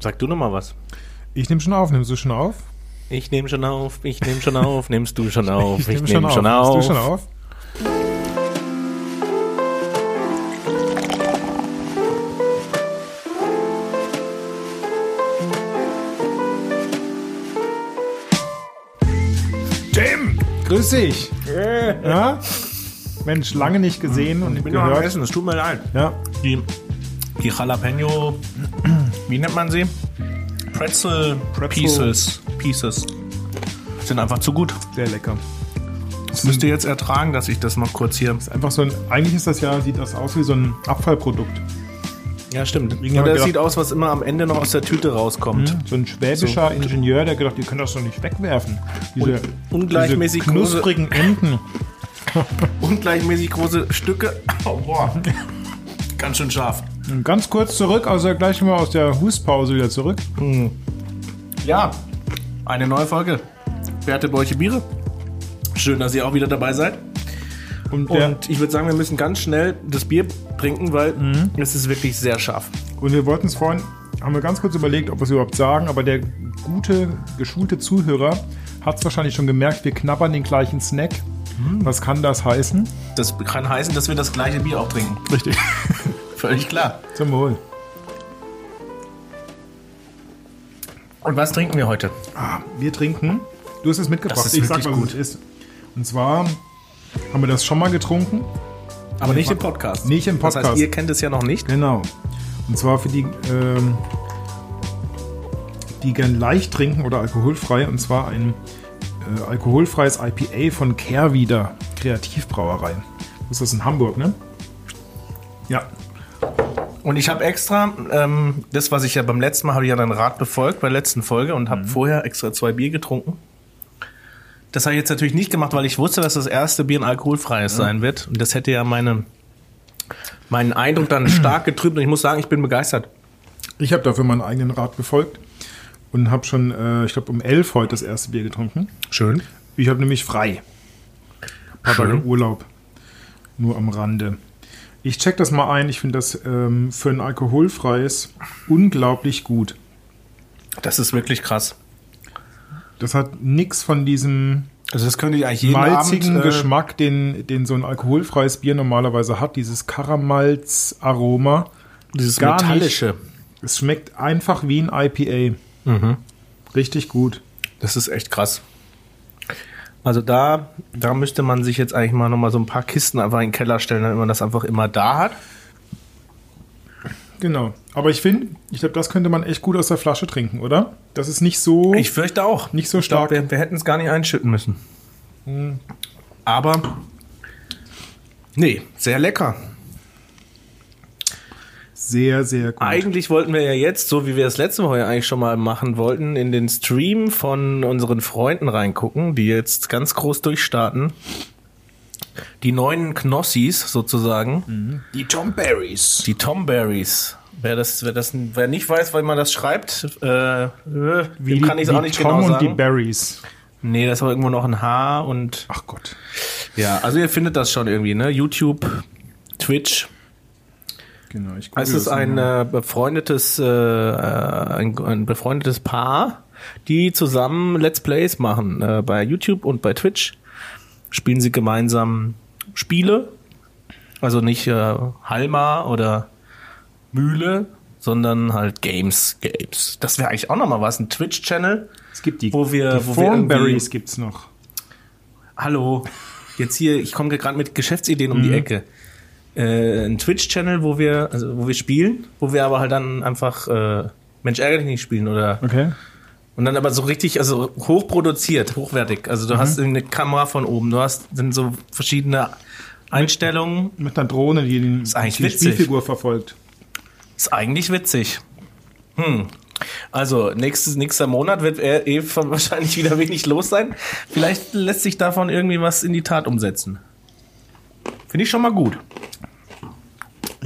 Sag du noch mal was. Ich nehme schon auf. Nimmst du schon auf? Ich nehme schon auf, ich nehme schon auf, nimmst du schon auf, ich, nehm nehme schon auf. Nimmst du schon auf? Tim, grüß dich. Ja? Mensch, lange nicht gesehen und Ich bin noch am gehört. Essen, es tut mir leid. Ja, Die, die Jalapeno, wie nennt man sie? Pretzel, Pretzel. Pieces. Pieces. Sind einfach zu gut. sehr lecker. Das müsst ihr jetzt ertragen, dass ich das noch kurz hier. Einfach so ein, eigentlich ist das ja, sieht das aus wie so ein Abfallprodukt. Ja, stimmt. Ich das sieht aus, was immer am Ende noch aus der Tüte rauskommt. So ein schwäbischer Ingenieur, der gedacht, die können das doch nicht wegwerfen. Diese, Und ungleichmäßig diese knusprigen Enden. Ungleichmäßig große Stücke. Oh, boah. Ganz schön scharf. Und Ganz kurz zurück, also gleich mal aus der Hustpause wieder zurück. Ja, eine neue Folge. Werte Bäuche Biere. Schön, dass ihr auch wieder dabei seid. Und, Und ich würde sagen, wir müssen ganz schnell das Bier trinken, weil es ist wirklich sehr scharf. und wir wollten es vorhin, haben wir ganz kurz überlegt, ob wir es überhaupt sagen, aber der gute, geschulte Zuhörer hat es wahrscheinlich schon gemerkt, wir knabbern den gleichen Snack. Was kann das heißen? Das kann heißen, dass wir das gleiche Bier auch trinken. Richtig. Völlig klar. Zum Wohl. Und was trinken wir heute? Ah, wir trinken. Du hast es mitgebracht. Das ist ich sag, was gut. es ist. Und zwar haben wir das schon mal getrunken. Aber nicht im Podcast. Nicht im Das heißt, Podcast. ihr kennt es ja noch nicht. Genau. Und zwar für die, ähm, die gern leicht trinken oder alkoholfrei. Und zwar ein äh, alkoholfreies IPA von Kehrwieder Kreativbrauerei. Das ist in Hamburg, ne? Ja. Und ich habe extra, ähm, das, was ich ja beim letzten Mal, habe ich ja deinen Rat befolgt, bei der letzten Folge und habe vorher extra zwei Bier getrunken. Das habe ich jetzt natürlich nicht gemacht, weil ich wusste, dass das erste Bier ein alkoholfreies sein wird. Und das hätte ja meine, meinen Eindruck dann stark getrübt. Und ich muss sagen, ich bin begeistert. Ich habe dafür meinen eigenen Rat befolgt und habe schon, äh, ich glaube, um elf heute das erste Bier getrunken. Schön. Ich habe nämlich frei. Ein paar Schön. Tage Urlaub. Nur am Rande. Ich check das mal ein. Ich finde das ähm, für ein alkoholfreies unglaublich gut. Das ist wirklich krass. Das hat nichts von diesem Also das könnte ich eigentlich jeden malzigen Abend, äh, Geschmack, den, den so ein alkoholfreies Bier normalerweise hat. Dieses Karamalz-Aroma. Dieses gar metallische. Es schmeckt einfach wie ein IPA. Mhm. Richtig gut. Das ist echt krass. Also da, da müsste man sich jetzt eigentlich mal nochmal so ein paar Kisten einfach in den Keller stellen, damit man das einfach immer da hat. Genau. Aber ich finde, ich glaube, das könnte man echt gut aus der Flasche trinken, oder? Das ist nicht so. Ich fürchte auch. Nicht so glaub, stark. Hm. wir, wir hätten es gar nicht einschütten müssen. Aber nee, sehr lecker. Sehr, sehr gut. Eigentlich wollten wir ja jetzt, so wie wir das letzte Woche ja eigentlich schon mal machen wollten, in den Stream von unseren Freunden reingucken, die jetzt ganz groß durchstarten. Die neuen Knossis sozusagen. Die Tom Berries. Die Tomberries. Wer das, wer das, wer nicht weiß, weil man das schreibt, äh, äh, dem kann ich es auch nicht Tom genau und die sagen. Berries. nee, das war irgendwo noch ein H und Ach Gott. ja, also ihr findet das schon irgendwie, ne? YouTube, Twitch. Genau, ich Es ist ein äh, befreundetes, äh, äh, ein, ein befreundetes Paar, die zusammen Let's Plays machen. Äh, bei YouTube und bei Twitch spielen sie gemeinsam Spiele. Also nicht äh, Halma oder Mühle, sondern halt Games. Games. Das wäre eigentlich auch nochmal was. Ein Twitch-Channel. es gibt die, wo wir- die wo wir irgendwie- Thornberries gibt's noch. Hallo, jetzt hier, ich komme gerade mit Geschäftsideen um die Ecke. Äh, ein Twitch-Channel, wo wir, also wo wir spielen, wo wir aber halt dann einfach äh, Mensch ärgere dich nicht spielen oder Okay. und dann aber so richtig, also hochproduziert, hochwertig. Also du hast eine Kamera von oben, du hast dann so verschiedene Einstellungen. Mit einer Drohne, die den, eigentlich die witzig. Spielfigur verfolgt. Ist eigentlich witzig. Hm. Also nächstes, nächster Monat wird er eh wahrscheinlich wieder wenig los sein. Vielleicht lässt sich davon irgendwie was in die Tat umsetzen. Finde ich schon mal gut.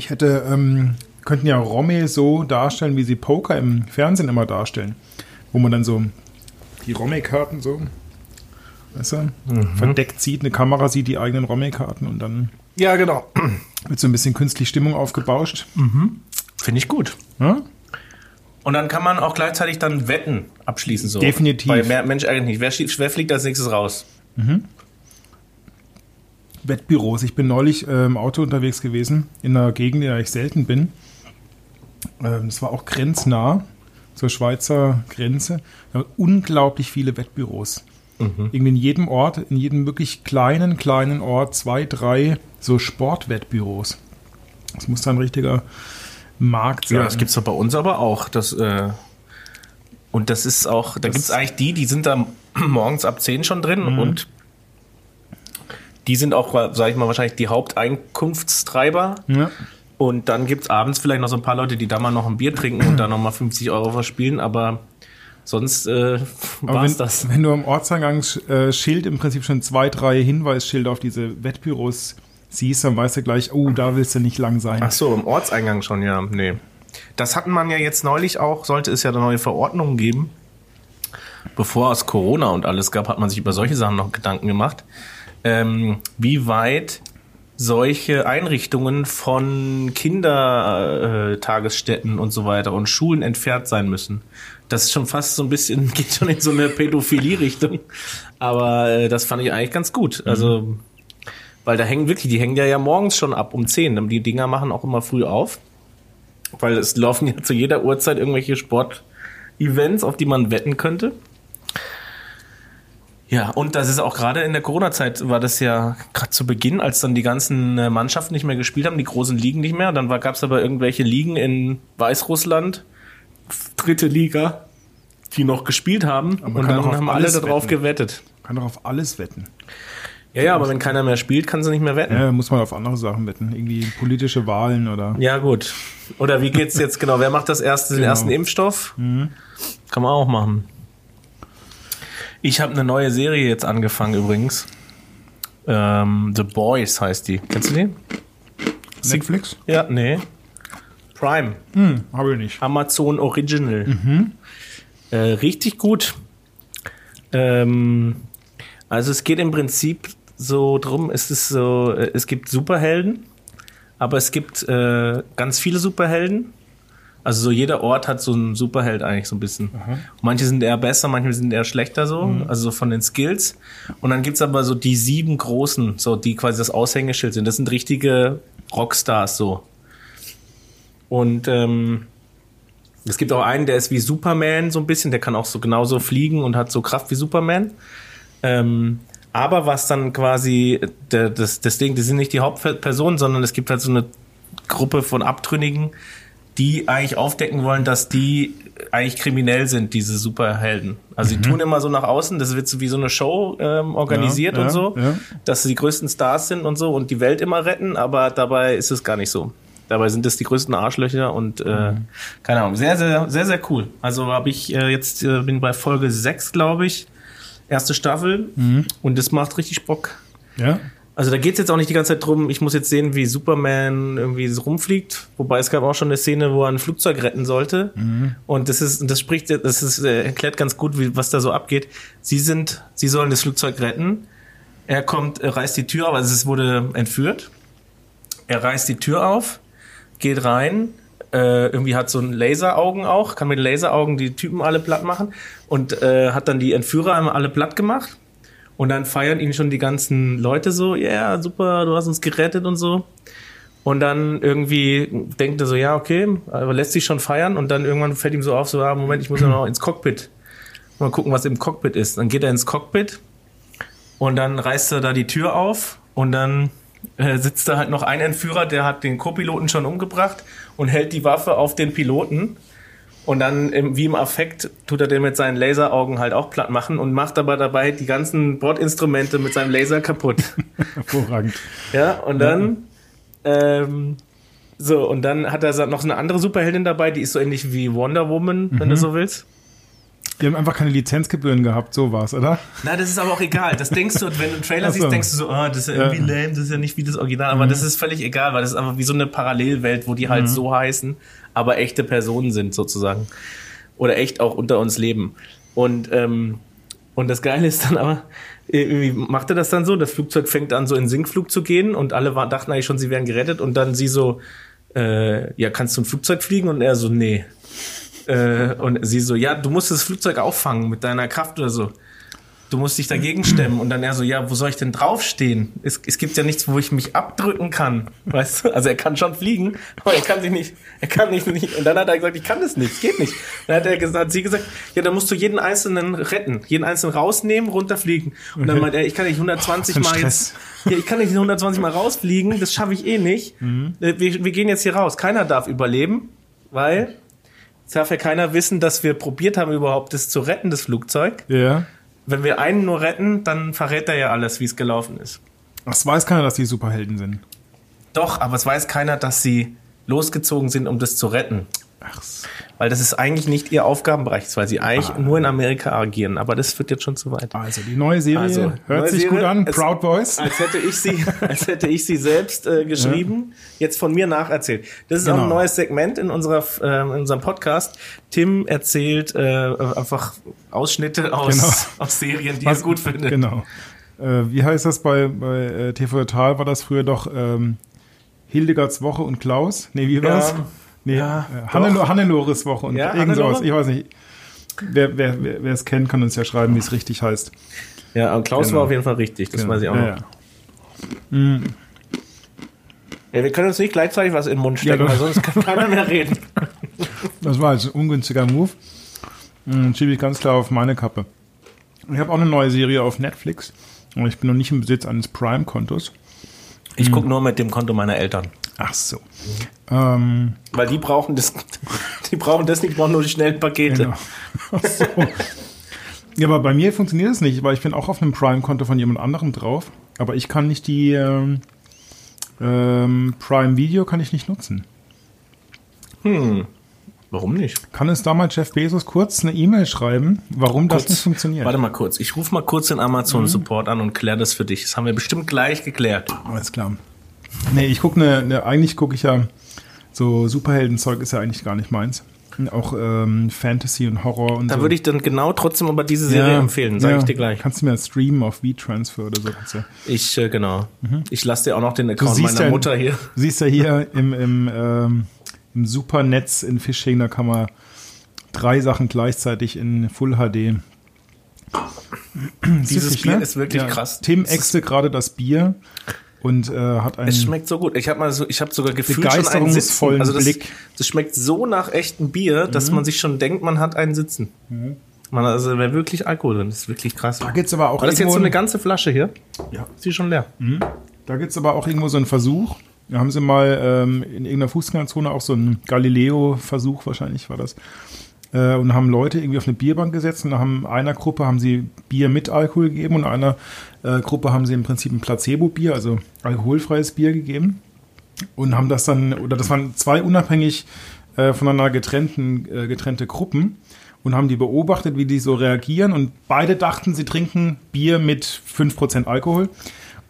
Ich hätte, ähm, könnten ja Romme so darstellen, wie sie Poker im Fernsehen immer darstellen. Wo man dann so die Romme-Karten so, weißt du, Mhm. verdeckt sieht, eine Kamera sieht die eigenen Romme-Karten und dann Ja, genau. wird so ein bisschen künstlich Stimmung aufgebauscht. Finde ich gut. Ja? Und dann kann man auch gleichzeitig dann Wetten abschließen. So. Definitiv. Weil mehr Mensch eigentlich nicht. Wer, wer fliegt als nächstes raus? Wettbüros. Ich bin neulich äh, im Auto unterwegs gewesen, in einer Gegend, in der ich selten bin. Ähm, Das war auch grenznah zur Schweizer Grenze. Da waren unglaublich viele Wettbüros. Irgendwie in jedem Ort, in jedem wirklich kleinen, kleinen Ort, zwei, drei so Sportwettbüros. Das muss dann ein richtiger Markt sein. Ja, das gibt's doch bei uns aber auch. Das, äh, und das ist auch, da gibt's eigentlich die, die sind da morgens ab 10 schon drin und die sind auch, sag ich mal, wahrscheinlich die Haupteinkunftstreiber. ja. Und dann gibt's abends vielleicht noch so ein paar Leute, die da mal noch ein Bier trinken und da noch mal 50 Euro verspielen, aber sonst äh, war's wenn, das. wenn du am Ortseingangsschild im Prinzip schon zwei, drei Hinweisschilder auf diese Wettbüros siehst, dann weißt du gleich, oh, da willst du nicht lang sein. Ach so, im Ortseingang schon, ja. Nee. Das hatten man ja jetzt neulich auch, sollte es ja eine neue Verordnung geben. Bevor es Corona und alles gab, hat man sich über solche Sachen noch Gedanken gemacht. Ähm, wie weit solche Einrichtungen von Kindertagesstätten Tagesstätten und so weiter und Schulen entfernt sein müssen. Das ist schon fast so ein bisschen, geht schon in so eine Pädophilie-Richtung. Aber äh, das fand ich eigentlich ganz gut. Also, weil da hängen wirklich, die hängen ja ja morgens schon ab um 10. Die Dinger machen auch immer früh auf. Weil es laufen ja zu jeder Uhrzeit irgendwelche Sport-Events, auf die man wetten könnte. Ja, und das ist auch gerade in der Corona-Zeit war das ja gerade zu Beginn, als dann die ganzen äh, Mannschaften nicht mehr gespielt haben, die großen Ligen nicht mehr. Dann gab es aber irgendwelche Ligen in Weißrussland, dritte Liga, die noch gespielt haben. Aber und kann dann haben alle darauf wetten. gewettet. Kann doch auf alles wetten. Ja, ja, aber wenn keiner mehr spielt, kann sie nicht mehr wetten. Ja, muss man auf andere Sachen wetten. Irgendwie politische Wahlen oder. Ja, gut. Oder wie geht's jetzt genau? Wer macht das erste, den Genau. ersten Impfstoff? Kann man auch machen. Ich habe eine neue Serie jetzt angefangen übrigens. Ähm, The Boys heißt die. Kennst du die? Netflix? Ja, nee. Prime. Hm, habe ich nicht. Amazon Original. Äh, richtig gut. Ähm, also es geht im Prinzip so drum, es ist so, äh, es gibt Superhelden, aber es gibt äh, ganz viele Superhelden. Also so jeder Ort hat so einen Superheld eigentlich so ein bisschen. Manche sind eher besser, manche sind eher schlechter so, also so von den Skills. Und dann gibt's aber so die sieben großen, so die quasi das Aushängeschild sind. Das sind richtige Rockstars so. Und ähm, es gibt auch einen, der ist wie Superman so ein bisschen, der kann auch so genauso fliegen und hat so Kraft wie Superman. Ähm, aber was dann quasi der, das, das Ding, die sind nicht die Hauptpersonen, sondern es gibt halt so eine Gruppe von Abtrünnigen, die eigentlich aufdecken wollen, dass die eigentlich kriminell sind, diese Superhelden. Also die tun immer so nach außen, das wird so wie so eine Show ähm, organisiert Ja, und ja, so, ja. dass sie die größten Stars sind und so und die Welt immer retten, aber dabei ist es gar nicht so. Dabei sind es die größten Arschlöcher und äh, keine Ahnung, sehr, sehr, sehr, sehr cool. Also habe ich äh, jetzt, äh, bin bei Folge 6, glaube ich, erste Staffel und das macht richtig Bock. Ja. Also da geht's jetzt auch nicht die ganze Zeit drum, ich muss jetzt sehen, wie Superman irgendwie rumfliegt. Wobei es gab auch schon eine Szene, wo er ein Flugzeug retten sollte. Und das ist, das spricht, das ist, äh, erklärt ganz gut, wie, was da so abgeht. Sie sind, sie sollen das Flugzeug retten. Er kommt, er reißt die Tür auf, also es wurde entführt. Er reißt die Tür auf, geht rein, äh, irgendwie hat so ein Laseraugen auch, kann mit Laseraugen die Typen alle platt machen und äh, hat dann die Entführer einmal alle platt gemacht. Und dann feiern ihn schon die ganzen Leute so, ja, yeah, super, du hast uns gerettet und so. Und dann irgendwie denkt er so, ja, okay, aber lässt sich schon feiern und dann irgendwann fällt ihm so auf, so, ah, Moment, ich muss ja noch ins Cockpit. Mal gucken, was im Cockpit ist. Dann geht er ins Cockpit und dann reißt er da die Tür auf und dann äh, sitzt da halt noch ein Entführer, der hat den Co-Piloten schon umgebracht und hält die Waffe auf den Piloten. Und dann, im, wie im Affekt, tut er den mit seinen Laseraugen halt auch platt machen und macht aber dabei die ganzen Bordinstrumente mit seinem Laser kaputt. Hervorragend. Ja, und dann, ähm, so, und dann hat er noch eine andere Superheldin dabei, die ist so ähnlich wie Wonder Woman, wenn du so willst. Die haben einfach keine Lizenzgebühren gehabt, so war's, oder? Na, das ist aber auch egal. Das denkst du, wenn du einen Trailer so. siehst, denkst du so, ah, das ist ja irgendwie lame, das ist ja nicht wie das Original. Aber das ist völlig egal, weil das ist einfach wie so eine Parallelwelt, wo die halt so heißen, aber echte Personen sind sozusagen. Oder echt auch unter uns leben. Und, ähm, und das Geile ist dann aber, irgendwie macht er das dann so, das Flugzeug fängt an so in Sinkflug zu gehen und alle war, dachten eigentlich schon, sie wären gerettet und dann sie so, äh, ja, kannst du ein Flugzeug fliegen? Und er so, nee. Äh, und sie so, ja, du musst das Flugzeug auffangen mit deiner Kraft oder so. Du musst dich dagegen stemmen. Und dann er so, ja, wo soll ich denn draufstehen? Es, es gibt ja nichts, wo ich mich abdrücken kann. Weißt du? Also er kann schon fliegen, aber er kann sich nicht, er kann nicht, nicht. Und dann hat er gesagt, ich kann das nicht, geht nicht. Dann hat er gesagt, hat sie gesagt, ja, dann musst du jeden einzelnen retten, jeden einzelnen rausnehmen, runterfliegen. Und dann meint er, ich kann nicht 120 Oh, Mal jetzt, ja, ich kann nicht 120 Mal rausfliegen, das schaffe ich eh nicht. Mhm. Äh, Wir, wir gehen jetzt hier raus. Keiner darf überleben, weil es darf ja keiner wissen, dass wir probiert haben, überhaupt das zu retten, das Flugzeug. Ja. Wenn wir einen nur retten, dann verrät er ja alles, wie es gelaufen ist. Das weiß keiner, dass die Superhelden sind. Doch, aber es weiß keiner, dass sie losgezogen sind, um das zu retten. Ach so. Weil das ist eigentlich nicht ihr Aufgabenbereich, weil sie eigentlich nur in Amerika agieren. Aber das führt jetzt schon zu weit. Also, die neue Serie Also, hört neue sich Serie. gut an. Es- Proud Boys. Als hätte ich sie, als hätte ich sie selbst äh, geschrieben, jetzt von mir nacherzählt. Das ist auch Genau. ein neues Segment in unserer äh, in unserem Podcast. Tim erzählt äh, einfach Ausschnitte aus, Genau. aus Serien, die er gut findet. Genau. Äh, wie heißt das bei, bei äh, TV Total? War das früher doch ähm, Hildegards Woche und Klaus? Nee, wie war Ja. Nee, Ja, äh, Hannelo doch. Hannelores Woche und Ja, irgend sowas. Hannelore? Ich weiß nicht. Wer, wer, wer, wer es kennt, kann uns ja schreiben, wie es richtig heißt. Ja, und Klaus Genau. war auf jeden Fall richtig. Das weiß ich auch noch. Ja, ja. Ja, wir können uns nicht gleichzeitig was in den Mund stecken, weil sonst kann keiner mehr reden. Das war jetzt ein ungünstiger Move. Hm, Schiebe ich ganz klar auf meine Kappe. Ich habe auch eine neue Serie auf Netflix. Aber ich bin noch nicht im Besitz eines Prime-Kontos. Ich gucke nur mit dem Konto meiner Eltern. Ach so. Ähm, Weil die brauchen das, die brauchen das nicht, die brauchen nur die schnellen Pakete. Genau. Ach so. Ja, aber bei mir funktioniert es nicht, weil ich bin auch auf einem Prime-Konto von jemand anderem drauf. Aber ich kann nicht die ähm, ähm, Prime Video kann ich nicht nutzen. Warum nicht? Kann es damals Jeff Bezos kurz eine E-Mail schreiben, warum das nicht funktioniert? Warte mal kurz. Ich rufe mal kurz den Amazon Support an und kläre das für dich. Das haben wir bestimmt gleich geklärt. Alles klar. Nee, ich gucke ne, ne, eigentlich gucke ich ja so Superheldenzeug ist ja eigentlich gar nicht meins. Auch ähm, Fantasy und Horror und Da so. würde ich dann genau trotzdem aber diese Serie empfehlen, sage ja. ich dir gleich. Kannst du mir streamen auf V-Transfer oder so. Kannst du. Ich, äh, genau. Ich lasse dir auch noch den Account siehst meiner ja, Mutter hier. Du siehst ja hier im, im, ähm, im Supernetz in Fishing, da kann man drei Sachen gleichzeitig in Full HD. Dieses Süffig, ne? Bier ist wirklich krass. Tim ächzte gerade das Bier und äh, hat einen. Es schmeckt so gut. Ich habe mal so, ich habe sogar gefühlt schon einen Sitzen. Begeisterungsvollen Also das, Blick. das schmeckt so nach echtem Bier, dass man sich schon denkt, man hat einen Sitzen. Man, also da wäre wirklich Alkohol drin. Das ist wirklich krass. da gibt's aber auch War das jetzt so eine ein- ganze Flasche hier? Ja. Ist die schon leer? Da gibt es aber auch irgendwo so einen Versuch. Da haben sie mal ähm, in irgendeiner Fußgängerzone auch so einen Galileo-Versuch, wahrscheinlich war das. Äh, und haben Leute irgendwie auf eine Bierbank gesetzt und haben einer Gruppe haben sie Bier mit Alkohol gegeben und einer äh, Gruppe haben sie im Prinzip ein Placebo-Bier, also alkoholfreies Bier gegeben. Und haben das dann, oder das waren zwei unabhängig äh, voneinander getrennten, äh, getrennte Gruppen und haben die beobachtet, wie die so reagieren. Und beide dachten, sie trinken Bier mit 5% Alkohol.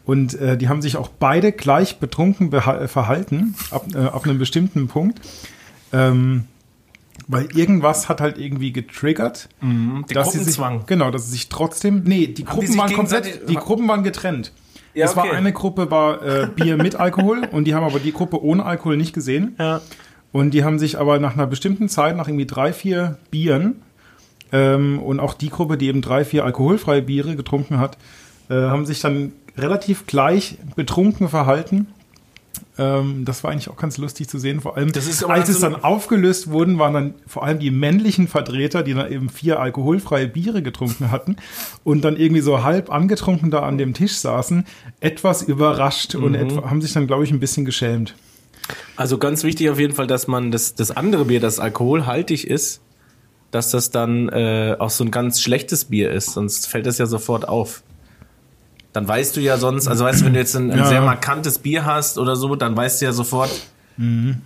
Und äh, die haben sich auch beide gleich betrunken verhalten, ab, äh, ab einem bestimmten Punkt. Ähm, weil irgendwas hat halt irgendwie getriggert. Der dass sie sich, genau, dass sie sich trotzdem, nee, die Gruppen sich waren komplett, die Gruppen waren getrennt. Ja, es war okay. eine Gruppe war äh, Bier mit Alkohol und die haben aber die Gruppe ohne Alkohol nicht gesehen. Ja. Und die haben sich aber nach einer bestimmten Zeit, nach irgendwie drei, vier Bieren, ähm, und auch die Gruppe, die eben drei, vier alkoholfreie Biere getrunken hat, äh, haben sich dann relativ gleich betrunken verhalten. Ähm, das war eigentlich auch ganz lustig zu sehen. Vor allem, als es so- dann aufgelöst wurden, waren dann vor allem die männlichen Vertreter, die dann eben vier alkoholfreie Biere getrunken hatten und dann irgendwie so halb angetrunken da an dem Tisch saßen, etwas überrascht und Mhm. etwa, haben sich dann, glaube ich, ein bisschen geschämt. Also ganz wichtig auf jeden Fall, dass man das, das andere Bier, das alkoholhaltig ist, dass das dann äh, auch so ein ganz schlechtes Bier ist, sonst fällt das ja sofort auf. Dann weißt du ja sonst, also weißt du, wenn du jetzt ein, ein Ja. sehr markantes Bier hast oder so, dann weißt du ja sofort,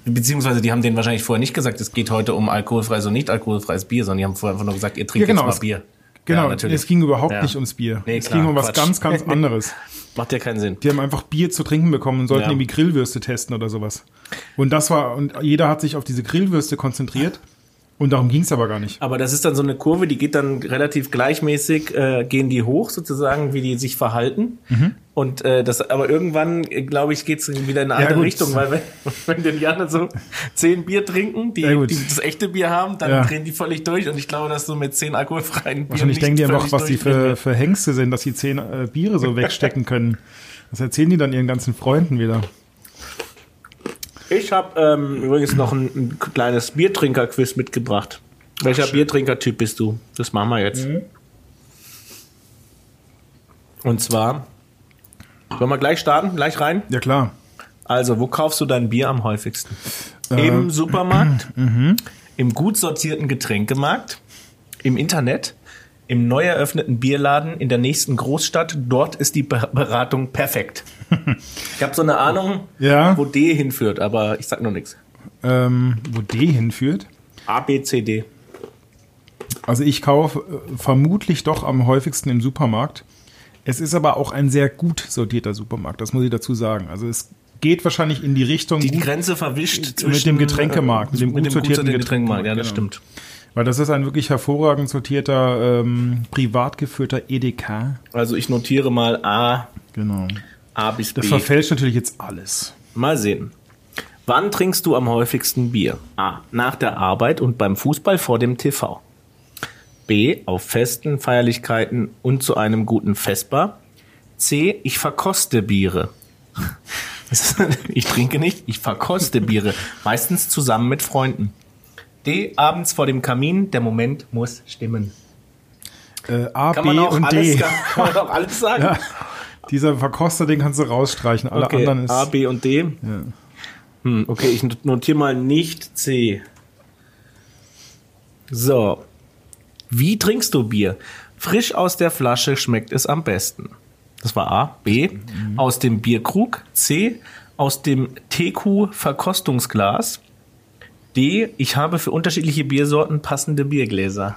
beziehungsweise die haben denen wahrscheinlich vorher nicht gesagt, es geht heute um alkoholfreies und nicht alkoholfreies Bier, sondern die haben vorher einfach nur gesagt, ihr trinkt Ja, genau, jetzt mal Bier. Genau, ja, natürlich. es ging überhaupt Ja. nicht ums Bier. Nee, es klar, ging um was Quatsch. ganz, ganz anderes. Macht ja keinen Sinn. Die haben einfach Bier zu trinken bekommen und sollten Ja. irgendwie Grillwürste testen oder sowas. Und das war, und jeder hat sich auf diese Grillwürste konzentriert. Und darum ging es aber gar nicht. Aber das ist dann so eine Kurve, die geht dann relativ gleichmäßig, äh, gehen die hoch sozusagen, wie die sich verhalten. Und äh, das, aber irgendwann, äh, glaube ich, geht's wieder in eine Ja, andere gut. Richtung, weil wenn, wenn die Indianer so zehn Bier trinken, die, Ja, die das echte Bier haben, dann Ja. drehen die völlig durch. Und ich glaube, dass du mit zehn alkoholfreien Bieren Wahrscheinlich denken die einfach, was die für, für Hengste sind, dass sie zehn äh, Biere so wegstecken können. Das erzählen die dann ihren ganzen Freunden wieder. Ich habe ähm, übrigens noch ein, ein kleines Biertrinker-Quiz mitgebracht. Welcher Biertrinker-Typ bist du? Das machen wir jetzt. Mhm. Und zwar, wollen wir gleich starten, gleich rein? Ja, klar. Also, wo kaufst du dein Bier am häufigsten? Äh, Im Supermarkt, mhm. im gut sortierten Getränkemarkt, im Internet, im neu eröffneten Bierladen in der nächsten Großstadt. Dort ist die Be- Beratung perfekt. Ich habe so eine Ahnung, Ja. wo D hinführt, aber ich sag noch nichts. Ähm, wo D hinführt. A, B, C, D. Also ich kaufe äh, vermutlich doch am häufigsten im Supermarkt. Es ist aber auch ein sehr gut sortierter Supermarkt, das muss ich dazu sagen. Also es geht wahrscheinlich in die Richtung Die Grenze verwischt mit zwischen dem Getränkemarkt, mit dem gut sortierten Getränkemarkt. Ja, das Getränkemarkt, stimmt. weil das ist ein wirklich hervorragend sortierter, ähm, privat geführter EDK. Also ich notiere mal A, Genau. A bis B. Das verfälscht natürlich jetzt alles. Mal sehen. Wann trinkst du am häufigsten Bier? A. Nach der Arbeit und beim Fußball vor dem TV. B. Auf Festen, Feierlichkeiten und zu einem guten Vesper. C. Ich verkoste Biere. Das Ich trinke nicht, ich verkoste Biere. Meistens zusammen mit Freunden. D. Abends vor dem Kamin, der Moment muss stimmen. Äh, A, Kann B man auch, und alles, D. kann, kann man auch alles sagen? Ja, dieser Verkoster, den kannst du rausstreichen. Alle Okay, anderen ist. A, B und D. ja. Hm, okay, ich notiere mal nicht C. So. Wie trinkst du Bier? Frisch aus der Flasche schmeckt es am besten. Das war A. B. Aus dem Bierkrug. C. Aus dem TQ-Verkostungsglas. D. Ich habe für unterschiedliche Biersorten passende Biergläser.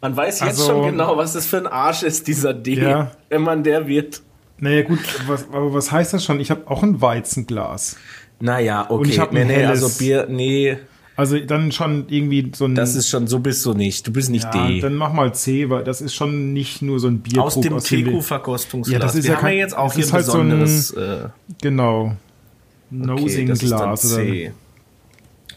Man weiß jetzt Also- schon genau, was das für ein Arsch ist, dieser D, Ja. wenn man der wird. Naja, gut, was, aber was heißt das schon? Ich habe auch ein Weizenglas. Naja, okay. ich hab nee, nee, also Bier, nee. Also dann schon irgendwie so ein. Das ist schon, so bist du nicht. Du bist nicht ja, D. dann mach mal C, weil das ist schon nicht nur so ein Bierkrug. Aus dem TQ-Verkostungsglas. Ja, das ist Wir ja haben kein- ja jetzt auch hier ein halt so ein- besonderes äh, Genau. okay, Nosing das ist dann C.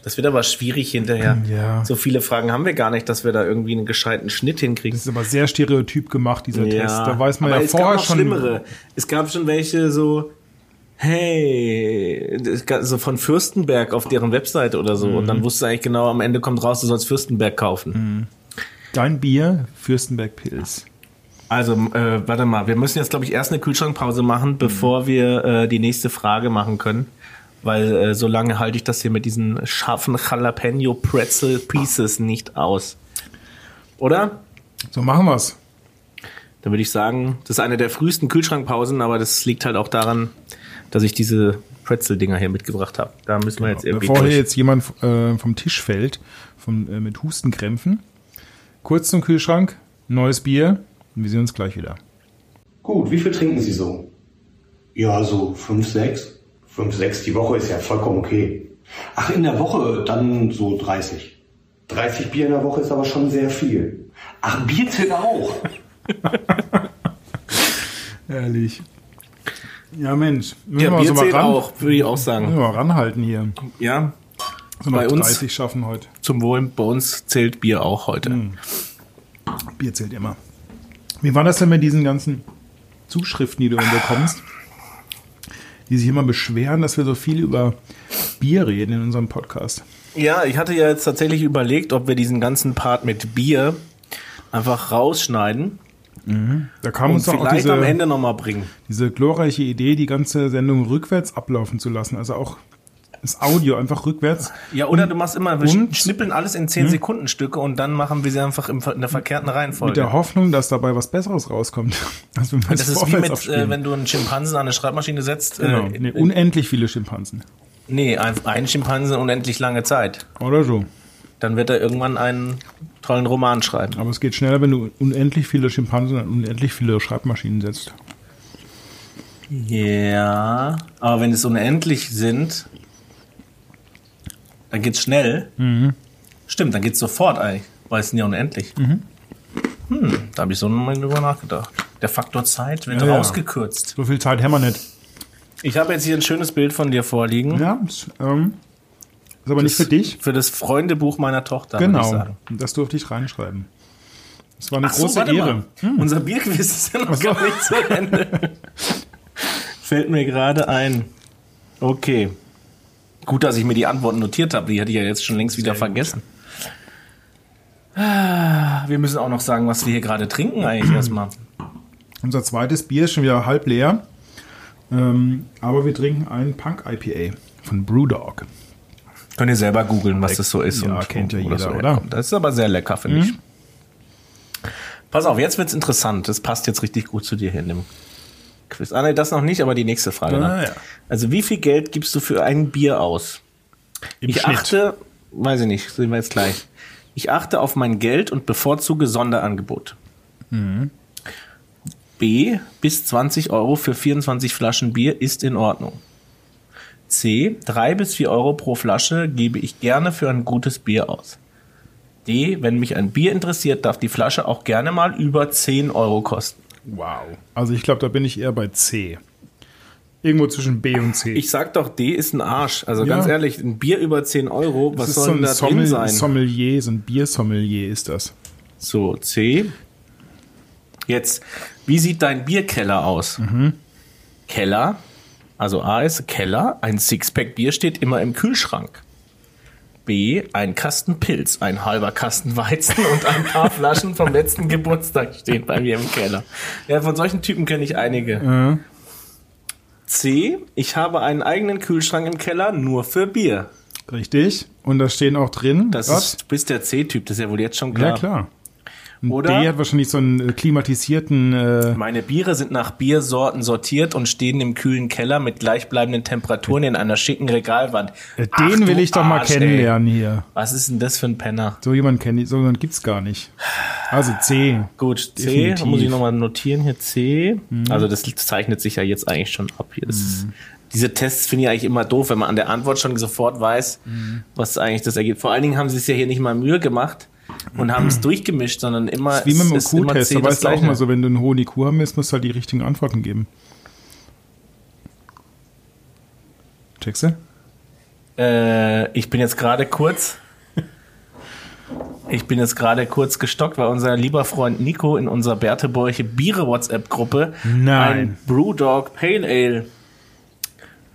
Das wird aber schwierig hinterher. Ja. So viele Fragen haben wir gar nicht, dass wir da irgendwie einen gescheiten Schnitt hinkriegen. das ist aber sehr stereotyp gemacht, dieser Test. Da weiß man aber ja es vorher gab schon. schlimmere. Es gab schon welche so, hey, so von Fürstenberg auf deren Webseite oder so. Mhm. Und dann wusstest du eigentlich genau, am Ende kommt raus, du sollst Fürstenberg kaufen. Dein Bier, Fürstenberg Pilz. Also, äh, warte mal, wir müssen jetzt, glaube ich, erst eine Kühlschrankpause machen, bevor wir äh, die nächste Frage machen können. Weil äh, so lange halte ich das hier mit diesen scharfen Jalapeno Pretzel Pieces nicht aus. Oder? So machen wir's. Dann würde ich sagen, das ist eine der frühesten Kühlschrankpausen, aber das liegt halt auch daran, dass ich diese Pretzel-Dinger hier mitgebracht habe. Da müssen wir jetzt irgendwie Bevor hier jetzt jemand äh, vom Tisch fällt, vom, äh, mit Hustenkrämpfen, kurz zum Kühlschrank, neues Bier und wir sehen uns gleich wieder. Gut, wie viel trinken Sie so? Ja, so fünf, sechs. Fünf, sechs die Woche ist ja vollkommen okay. Ach, in der Woche dann so 30. 30 Bier in der Woche ist aber schon sehr viel. Ach, Bier zählt auch. Ehrlich. Ja, Mensch. Müssen Ja, wir Bier so mal zählt ran, auch, würde ich auch Müssen sagen. wir mal ranhalten hier. Ja, So Bei uns- 30 schaffen heute. zum Wohl, bei uns zählt Bier auch heute. Hm. Bier zählt immer. Wie war das denn mit diesen ganzen Zuschriften, die du bekommst? Die sich immer beschweren, dass wir so viel über Bier reden in unserem Podcast. Ja, ich hatte ja jetzt tatsächlich überlegt, ob wir diesen ganzen Part mit Bier einfach rausschneiden Da kam und uns doch auch vielleicht am diese, Ende nochmal bringen. diese glorreiche Idee, die ganze Sendung rückwärts ablaufen zu lassen. Also auch das Audio einfach rückwärts. Ja, oder du machst immer, wir und- schnippeln alles in 10 Sekunden Stücke und dann machen wir sie einfach in der verkehrten Mit Reihenfolge. der Hoffnung, dass dabei was Besseres rauskommt. das ist wie mit, äh, wenn du einen Schimpansen an eine Schreibmaschine setzt. Genau. Äh, nee, unendlich viele Schimpansen. nee, ein, ein Schimpansen unendlich lange Zeit. Oder so. Dann wird er irgendwann einen tollen Roman schreiben. Aber es geht schneller, wenn du unendlich viele Schimpansen und unendlich viele Schreibmaschinen setzt. Ja, aber wenn es unendlich sind, dann geht's schnell. Mhm. Stimmt, dann geht's sofort eigentlich, weil es sind ja unendlich. Mhm. Hm, da habe ich so noch mal drüber nachgedacht. Der Faktor Zeit wird Ja, ja. rausgekürzt. So viel Zeit haben wir nicht. Ich habe jetzt hier ein schönes Bild von dir vorliegen. Ja, ist, ähm, ist aber nicht für dich. Für das Freundebuch meiner Tochter, Genau. Das durfte ich reinschreiben. Das war eine Ach so, große warte Ehre. Hm. Unser Bierquiz ist ja noch gar nicht zu Ende. Fällt mir gerade ein. Okay. Gut, dass ich mir die Antworten notiert habe. Die hatte ich ja jetzt schon längst wieder vergessen. Ah, Wir müssen auch noch sagen, was wir hier gerade trinken eigentlich erstmal. Unser zweites Bier ist schon wieder halb leer. Ähm, aber wir trinken einen Punk IPA von Brewdog. Könnt ihr selber googeln, was das so ist. Ja, kennt ja jeder, so oder? Das ist aber sehr lecker, finde ich. Pass auf, jetzt wird's interessant. Das passt jetzt richtig gut zu dir hier in dem Quiz. Ah, nee, das noch nicht, aber die nächste Frage. Ah, ja. Also, wie viel Geld gibst du für ein Bier aus? Im ich Schnitt. achte, weiß ich nicht, sehen wir jetzt gleich. Ich achte auf mein Geld und bevorzuge Sonderangebote. Mhm. B, bis 20 Euro für 24 Flaschen Bier ist in Ordnung. C, 3 bis 4 Euro pro Flasche gebe ich gerne für ein gutes Bier aus. D, wenn mich ein Bier interessiert, darf die Flasche auch gerne mal über 10 Euro kosten. Wow. Also ich glaube, da bin ich eher bei C. Irgendwo zwischen B und C. Ich sag doch, D ist ein Arsch. Also Ja. ganz ehrlich, ein Bier über 10 Euro, was ist soll so denn ein da drin Sommel sein? Sommelier, so ein Biersommelier ist das. So, C. Jetzt, wie sieht dein Bierkeller aus? Keller, also A ist Keller, ein Sixpack Bier steht immer im Kühlschrank. B, ein Kasten Pilz, ein halber Kasten Weizen und ein paar Flaschen vom letzten Geburtstag stehen bei mir im Keller. Ja, von solchen Typen kenne ich einige. C, ich habe einen eigenen Kühlschrank im Keller nur für Bier. Richtig. Und da stehen auch drin. Das was? ist, du bist der C-Typ, das ist ja wohl jetzt schon klar. ja klar. Oder- D hat wahrscheinlich so einen äh, klimatisierten. Äh, Meine Biere sind nach Biersorten sortiert und stehen im kühlen Keller mit gleichbleibenden Temperaturen in einer schicken Regalwand. äh, Ach, den will du ich doch mal Arsch, ey. kennenlernen hier. Was ist denn das für ein Penner? So jemand kenne ich, so jemand gibt's gar nicht. Also C. Gut, C, Definitiv. Mhm. muss ich nochmal notieren hier, C. Also das zeichnet sich ja jetzt eigentlich schon ab hier. Ist, diese Tests finde ich eigentlich immer doof, wenn man an der Antwort schon sofort weiß, Mhm. was eigentlich das ergibt. Vor allen Dingen haben sie es ja hier nicht mal Mühe gemacht und haben es durchgemischt, sondern immer Wie mit dem ist IQ-Test, das weißt du auch mal so, wenn du einen hohen IQ haben willst, musst du halt die richtigen Antworten geben. Checkst du? Äh, ich bin jetzt gerade kurz. Ich bin jetzt gerade kurz gestockt, weil unser lieber Freund Nico in unserer Bertebäuche Biere WhatsApp-Gruppe ein Brewdog Pale Ale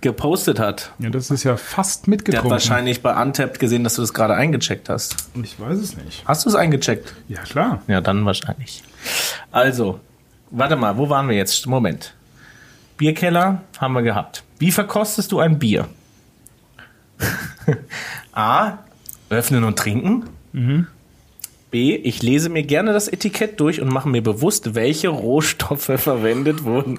gepostet hat. Ja, das ist ja fast Der hat mitgetrunken. wahrscheinlich bei Untapped gesehen, dass du das gerade eingecheckt hast. Ich weiß es nicht. Hast du es eingecheckt? Ja, klar. Ja, dann wahrscheinlich. Also, warte mal, wo waren wir jetzt? Moment. Bierkeller haben wir gehabt. Wie verkostest du ein Bier? A. Öffnen und trinken. B. Ich lese mir gerne das Etikett durch und mache mir bewusst, welche Rohstoffe verwendet wurden.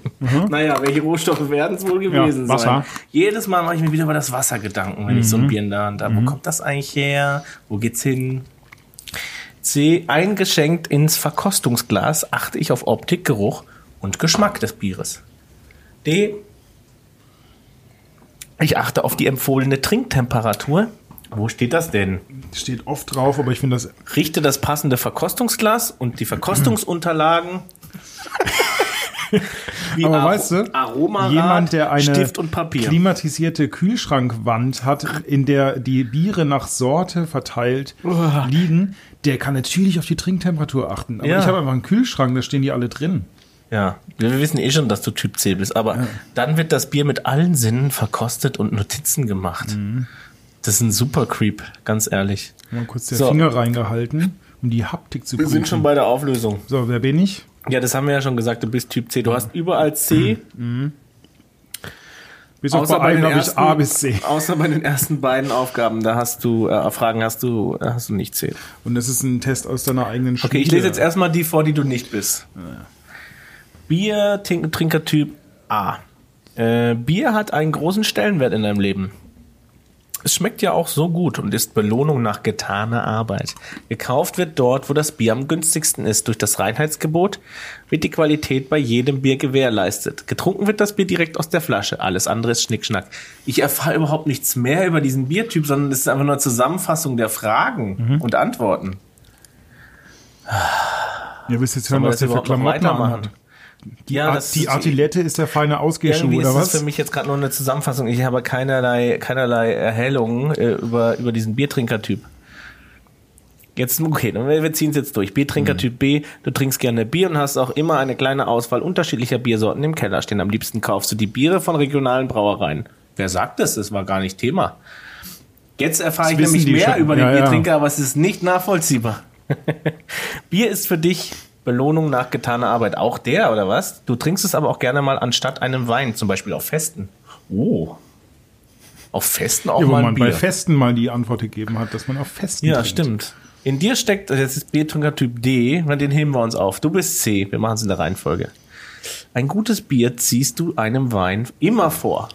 Naja, welche Rohstoffe werden es wohl gewesen Wasser. sein? Jedes Mal mache ich mir wieder über das Wasser Gedanken, wenn ich so ein Bier in der Hand habe. Wo kommt das eigentlich her? Wo geht's hin? C. Eingeschenkt ins Verkostungsglas achte ich auf Optik, Geruch und Geschmack des Bieres. D. Ich achte auf die empfohlene Trinktemperatur. Wo steht das denn? Steht oft drauf, aber ich finde das. Richte das passende Verkostungsglas und die Verkostungsunterlagen. Aber Aro- weißt du, Aromarad, jemand, der eine Stift und Papier. klimatisierte Kühlschrankwand hat, in der die Biere nach Sorte verteilt liegen, der kann natürlich auf die Trinktemperatur achten. Aber Ja. ich habe einfach einen Kühlschrank, da stehen die alle drin. Ja, wir wissen eh schon, dass du Typ C bist, aber dann wird das Bier mit allen Sinnen verkostet und Notizen gemacht. Mhm. Das ist ein super Creep, ganz ehrlich. Mal kurz der So. Finger reingehalten, um die Haptik zu Wir prüfen. sind schon bei der Auflösung. so, wer bin ich? Ja, das haben wir ja schon gesagt, du bist Typ C. Du hast überall C, Bis auf außer bei bei, einem den habe ich ersten, A bis C. außer bei den ersten beiden Aufgaben, da hast du, äh, Fragen hast du, äh, hast du nicht C. Und das ist ein Test aus deiner eigenen Schule. Okay, ich lese jetzt erstmal die vor, die du nicht bist. Bier, Tink- Trinkertyp A. Äh, Bier hat einen großen Stellenwert in deinem Leben. Es schmeckt ja auch so gut und ist Belohnung nach getaner Arbeit. Gekauft wird dort, wo das Bier am günstigsten ist. Durch das Reinheitsgebot wird die Qualität bei jedem Bier gewährleistet. Getrunken wird das Bier direkt aus der Flasche. Alles andere ist Schnickschnack. Ich erfahre überhaupt nichts mehr über diesen Biertyp, sondern es ist einfach nur eine Zusammenfassung der Fragen und Antworten. Ihr wisst jetzt hören, was der für Klamotten weitermachen? Die, Ja, Ar- das die ist- Artilette ist der feine Ausgehschuh, ist oder das was? für mich jetzt gerade nur eine Zusammenfassung. Ich habe keinerlei, keinerlei Erhellungen äh, über, über diesen Biertrinkertyp. Jetzt, okay, dann wir wir ziehen es jetzt durch. Biertrinkertyp B, du trinkst gerne Bier und hast auch immer eine kleine Auswahl unterschiedlicher Biersorten im Keller stehen. Am liebsten kaufst du die Biere von regionalen Brauereien. Wer sagt das? Das war gar nicht Thema. Jetzt erfahre Das ich nämlich mehr schon. über den Ja, ja. Biertrinker, aber es ist nicht nachvollziehbar. Bier ist für dich Belohnung nach getaner Arbeit. Auch der, oder was? Du trinkst es aber auch gerne mal anstatt einem Wein, zum Beispiel auf Festen. Oh. Auf Festen auch Ja, mal ein man Bier. bei Festen mal die Antwort gegeben hat, dass man auf Festen ja, trinkt. stimmt. In dir steckt, jetzt ist Biertrinker Typ D, den heben wir uns auf. Du bist C, wir machen es in der Reihenfolge. Ein gutes Bier ziehst du einem Wein immer vor.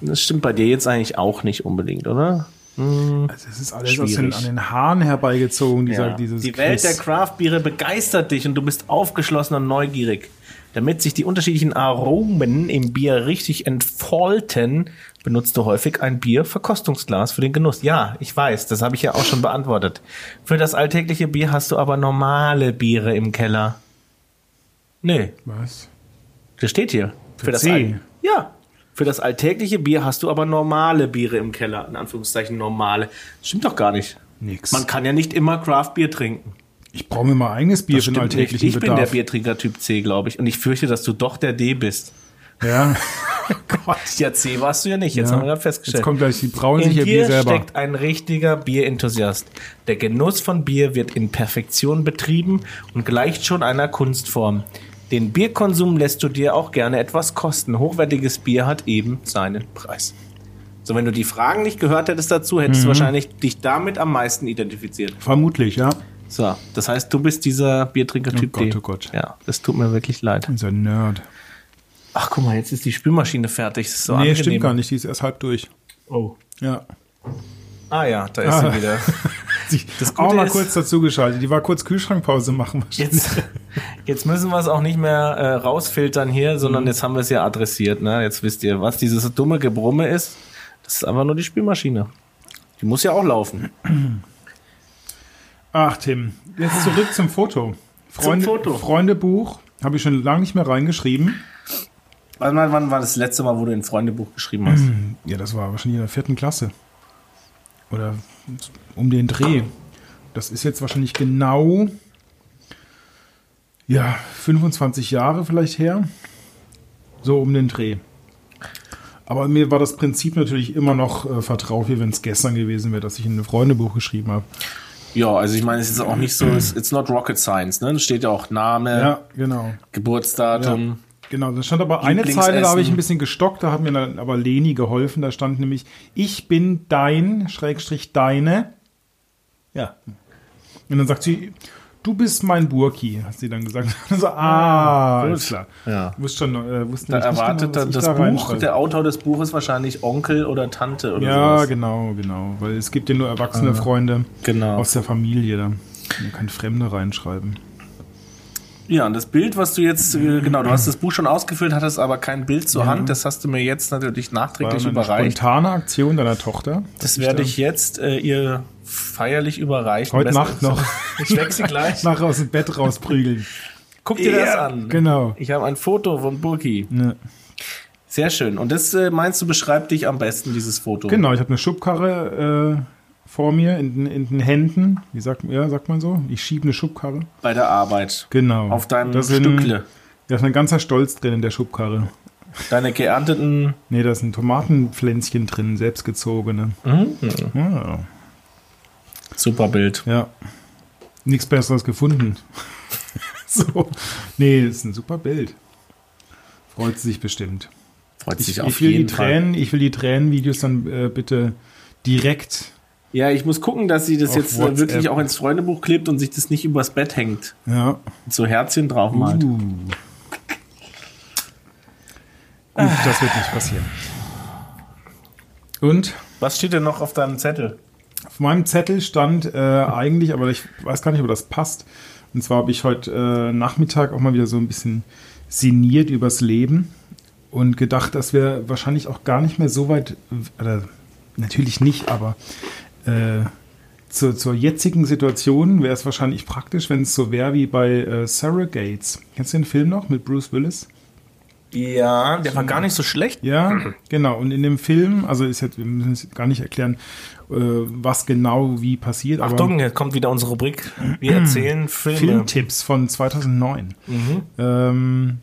Das stimmt bei dir jetzt eigentlich auch nicht unbedingt, oder? Also es ist alles aus den, Schwierig. an den Haaren herbeigezogen, dieser, Ja. dieses Die Welt der Quiz. Craft-Biere begeistert dich und du bist aufgeschlossen und neugierig. Damit sich die unterschiedlichen Aromen im Bier richtig entfalten, benutzt du häufig ein Bier-Verkostungsglas für den Genuss. Ja, ich weiß, das habe ich ja auch schon beantwortet. Für das alltägliche Bier hast du aber normale Biere im Keller. Nee, Was? das steht hier. Für, das C. All Ja. Für das alltägliche Bier hast du aber normale Biere im Keller. In Anführungszeichen normale. Stimmt doch gar nicht. Nix. Man kann ja nicht immer Craft-Bier trinken. Ich brauche mir mal eigenes Bier Das für den stimmt nicht. alltäglichen Ich bin der Bedarf. Biertrinker Typ C, glaube ich. Und ich fürchte, dass du doch der D bist. Ja. Gott. Ja, C warst du ja nicht. Jetzt Ja. haben wir gerade festgestellt. Jetzt kommt gleich, die brauen sich ihr Bier selber. steckt ein richtiger Bierenthusiast. Der Genuss von Bier wird in Perfektion betrieben und gleicht schon einer Kunstform. Den Bierkonsum lässt du dir auch gerne etwas kosten. Hochwertiges Bier hat eben seinen Preis. So, wenn du die Fragen nicht gehört hättest dazu, hättest Mhm. du wahrscheinlich dich damit am meisten identifiziert. Vermutlich, ja. So, das heißt, du bist dieser Biertrinker-Typ Oh Gott, oh Gott. Ja, das tut mir wirklich leid. Unser Nerd. Ach, guck mal, jetzt ist die Spülmaschine fertig. Das ist so nee, angenehm. stimmt gar nicht. Die ist erst halb durch. Oh. Ja. Ah ja, da ist Ah. sie wieder. Das auch mal ist- kurz dazu geschaltet. Die war kurz Kühlschrankpause machen. Jetzt, jetzt müssen wir es auch nicht mehr äh, rausfiltern hier, sondern Mhm. jetzt haben wir es ja adressiert. Ne? Jetzt wisst ihr, was dieses dumme Gebrumme ist. Das ist einfach nur die Spülmaschine. Die muss ja auch laufen. Ach, Tim. Jetzt zurück zum Foto. Freunde, Foto. Freundebuch. Habe ich schon lange nicht mehr reingeschrieben. Wann, wann, wann war das letzte Mal, wo du ein Freundebuch geschrieben hast? Ja, das war wahrscheinlich in der vierten Klasse. Oder um den Dreh. Das ist jetzt wahrscheinlich genau, ja, 25 Jahre vielleicht her. So um den Dreh. Aber mir war das Prinzip natürlich immer noch äh, vertraut, wie wenn es gestern gewesen wäre, dass ich ein Freundebuch geschrieben habe. Ja, also ich meine, es ist auch nicht so, it's, not rocket science. Ne? Da steht ja auch Name, Ja, genau. Geburtsdatum. Genau, da stand aber eine. Zeile, da habe ich ein bisschen gestockt, da hat mir dann aber Leni geholfen, da stand nämlich, ich bin dein, Schrägstrich deine. Ja. Und dann sagt sie, du bist mein Burki, hat sie dann gesagt. so, ah, alles klar. Ja. Wusste schon, äh, wussten Da nicht genau, erwartet ich das da Buch, der Autor des Buches wahrscheinlich Onkel oder Tante oder Ja, sowas. genau, genau. Weil es gibt ja nur erwachsene Freunde Genau. aus der Familie. Da man kann Fremde reinschreiben. Ja, und das Bild, was du jetzt, äh, genau, du hast das Buch schon ausgefüllt, hattest aber kein Bild zur Hand. Das hast du mir jetzt natürlich War nachträglich eine überreicht. spontane Aktion deiner Tochter. Das werde ich jetzt äh, ihr feierlich überreichen. Heute Nacht noch. Ich weck sie gleich. nachher aus dem Bett rausprügeln. Guck dir das Ja, an. genau. Ich habe ein Foto von Burki. Ja. Sehr schön. Und das äh, meinst du, beschreibt dich am besten, dieses Foto? Genau, ich habe eine Schubkarre äh, vor mir in, den- in den Händen. Wie sagt, ja, sagt man so? Ich schiebe eine Schubkarre. Bei der Arbeit. Genau. Auf deinem Da sind- Stückle. Da ist ein ganzer Stolz drin in der Schubkarre. Deine geernteten. Nee, da sind Tomatenpflänzchen drin, selbstgezogene. Ja, Super Bild. ja. Nichts Besseres gefunden. so. Nee, ist ein super Bild. Freut sie sich bestimmt. Freut Ich, sich auf ich, will die jeden Fall. Tränen, ich will die Tränenvideos dann äh, bitte direkt. Ja, ich muss gucken, dass sie das Auf jetzt äh, WhatsApp. wirklich auch ins Freundebuch klebt und sich das nicht übers Bett hängt. Ja. Und so Herzchen draufmalt. Uh. Gut, das wird nicht passieren. Und Was steht denn noch auf deinem Zettel? Auf meinem Zettel stand äh, eigentlich, aber ich weiß gar nicht, ob das passt. Und zwar habe ich heute äh, Nachmittag auch mal wieder so ein bisschen sinniert übers Leben und gedacht, dass wir wahrscheinlich auch gar nicht mehr so weit, oder natürlich nicht, aber äh, zur, zur jetzigen Situation wäre es wahrscheinlich praktisch, wenn es so wäre wie bei äh, Surrogates. Kennst du den Film noch mit Bruce Willis? Ja, der war gar nicht so schlecht. Ja, genau. Und in dem Film, also ist jetzt, wir müssen es gar nicht erklären, äh, was genau wie passiert. Achtung, jetzt kommt wieder unsere Rubrik. Wir erzählen Filme. Filmtipps von 2009. Ähm,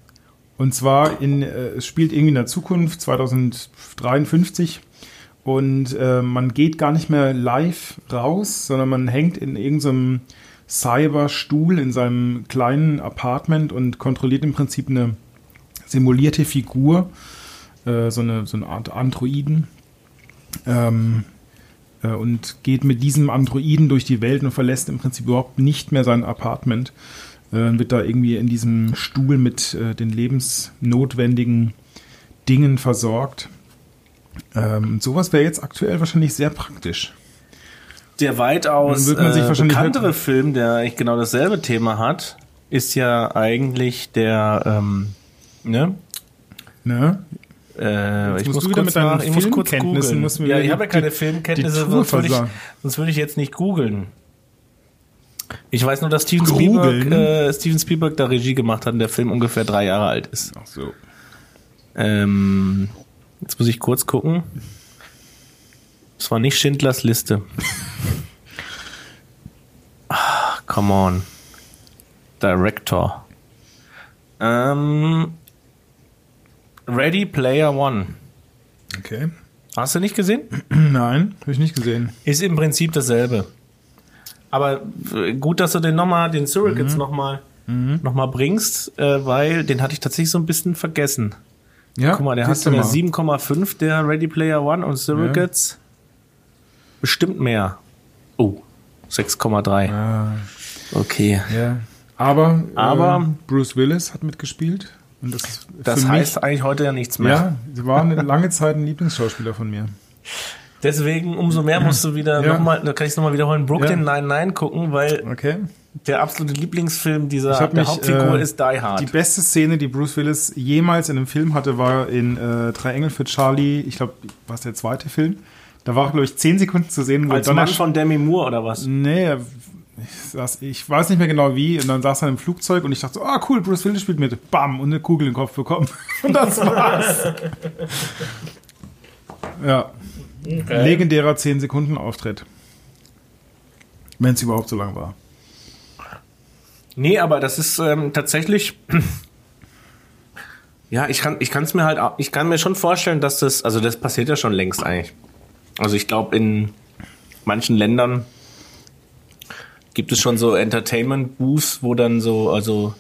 und zwar in, äh, es spielt irgendwie in der Zukunft 2053 und äh, man geht gar nicht mehr live raus, sondern man hängt in irgendeinem Cyberstuhl in seinem kleinen Apartment und kontrolliert im Prinzip eine simulierte Figur, äh, so, eine, so eine Art Androiden. Ähm, äh, und geht mit diesem Androiden durch die Welt und verlässt im Prinzip überhaupt nicht mehr sein Apartment. Äh, wird da irgendwie in diesem Stuhl mit äh, den lebensnotwendigen Dingen versorgt. Ähm, sowas wäre jetzt aktuell wahrscheinlich sehr praktisch. Der weitaus äh, wahrscheinlich bekanntere halt- Film, der eigentlich genau dasselbe Thema hat, ist ja eigentlich der, ähm, ne? Ne? Äh, ich muss kurz nach, ich muss kurz googeln. Ja, ich habe ja die- keine die Filmkenntnisse, Tour sonst würde, ich, sonst würde ich jetzt nicht googeln. Ich weiß nur, dass Steven? Spielberg, äh, Steven Spielberg da Regie gemacht hat und der Film ungefähr drei Jahre alt ist. Ach so. Ähm, jetzt muss ich kurz gucken. Es war nicht Schindlers Liste. ah, come on. Director. Ähm, Ready Player One. Okay. Hast du nicht gesehen? Nein, habe ich nicht gesehen. Ist im Prinzip dasselbe. Aber äh, gut, dass du den nochmal, den Surrogates Mhm. nochmal noch mal bringst, äh, weil den hatte ich tatsächlich so ein bisschen vergessen. Ja, Guck mal, der hat mal. 7,5, der Ready Player One und Surrogates. Bestimmt mehr. Oh, 6,3. Ah, Okay. ja. Aber, Aber- äh, Bruce Willis hat mitgespielt. Und das Das heißt mich, eigentlich heute ja nichts mehr. ja, sie war eine lange Zeit ein Lieblingsschauspieler von mir. Deswegen umso mehr musst du wieder Ja. nochmal, da kann ich es nochmal wiederholen, Brooklyn Ja. Nine-Nine gucken, weil Okay. Der absolute Lieblingsfilm dieser Ich hab der mich, Hauptfigur äh, ist Die Hard. Die beste Szene, die Bruce Willis jemals in einem Film hatte, war in äh, Drei Engel für Charlie. Ich glaube, war es der zweite Film? Da war, glaube ich, zehn Sekunden zu sehen. Als Mann von Demi Moore oder was? Nee, ich, saß, ich weiß nicht mehr genau wie. Und dann saß er im Flugzeug und ich dachte so, ah cool, Bruce Willis spielt mit. Bam, und eine Kugel in den Kopf bekommen. Und das war's. ja. Legendärer 10 Sekunden Auftritt. Wenn es überhaupt so lang war. Nee, aber das ist ähm, tatsächlich. Ja, ich kann ich kann es mir halt auch- ich kann mir schon vorstellen, dass das also das passiert ja schon längst eigentlich. Also ich glaube in manchen Ländern gibt es schon so Entertainment Booths, wo dann so also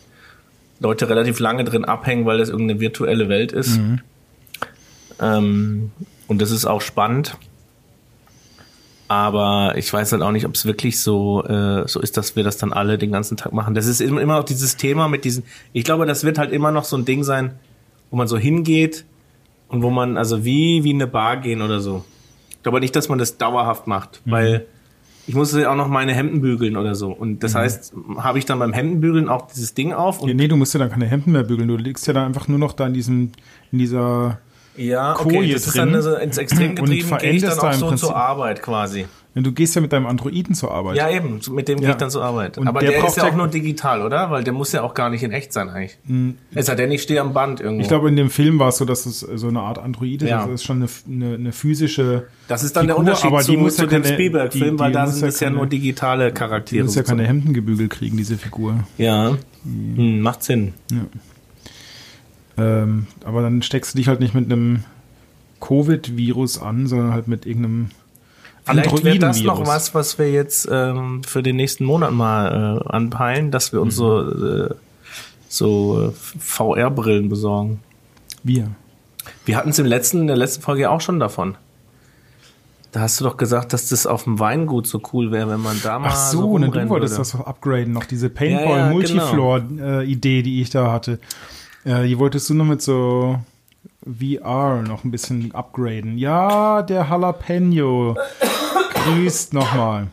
Leute relativ lange drin abhängen, weil das irgendeine virtuelle Welt ist. Ähm, und das ist auch spannend. Aber ich weiß halt auch nicht, ob es wirklich so, äh, so ist, dass wir das dann alle den ganzen Tag machen. Das ist immer immer noch dieses Thema mit diesen. Ich glaube, das wird halt immer noch so ein Ding sein, wo man so hingeht und wo man, also wie, wie in eine Bar gehen oder so. Ich glaube nicht, dass man das dauerhaft macht, weil ich muss ja auch noch meine Hemden bügeln oder so. Und das heißt, habe ich dann beim Hemdenbügeln auch dieses Ding auf und Ja, nee, du musst ja dann keine Hemden mehr bügeln. Du liegst ja dann einfach nur noch da in diesem, in dieser, ja, Koje okay, das ist dann drin ins Extrem und getrieben, gehe ich dann auch im so Prinzip- zur Arbeit quasi. ja, du gehst ja mit deinem Androiden zur Arbeit. Ja, eben, mit dem gehe Ja. ich dann zur Arbeit. Und Aber der der, braucht ist ja ja- auch nur digital, oder? Weil der muss ja auch gar nicht in echt sein eigentlich. Es sei denn, ich stehe am Band irgendwo. Ich glaube, in dem Film war es so, dass es so eine Art Android ist. Ja. Also es ist schon eine, eine, eine physische. das ist dann der Figur, Unterschied aber die zu, muss ja zu dem keine- Spielberg-Film, die- weil die da sind ja es ja nur digitale Die Charaktere. muss ja keine. Hemden gebügelt kriegen, diese Figur. ja. Hm, macht Sinn. Ähm, aber dann steckst du dich halt nicht mit einem Covid-Virus an, sondern halt mit irgendeinem Vielleicht wäre das noch was, was wir jetzt ähm, für den nächsten Monat mal äh, anpeilen, dass wir uns so, äh, so äh, VR-Brillen besorgen. Wir. Wir hatten es im letzten, in der letzten Folge ja auch schon davon. Da hast du doch gesagt, dass das auf dem Weingut so cool wäre, wenn man da mal Ach so, so und du wolltest würde. das noch upgraden, noch diese Ja, ja, genau. Paintball-Multifloor-Idee, die ich da hatte. Äh, die wolltest du noch mit so VR noch ein bisschen upgraden. Ja, der Jalapeno. Grüßt nochmal.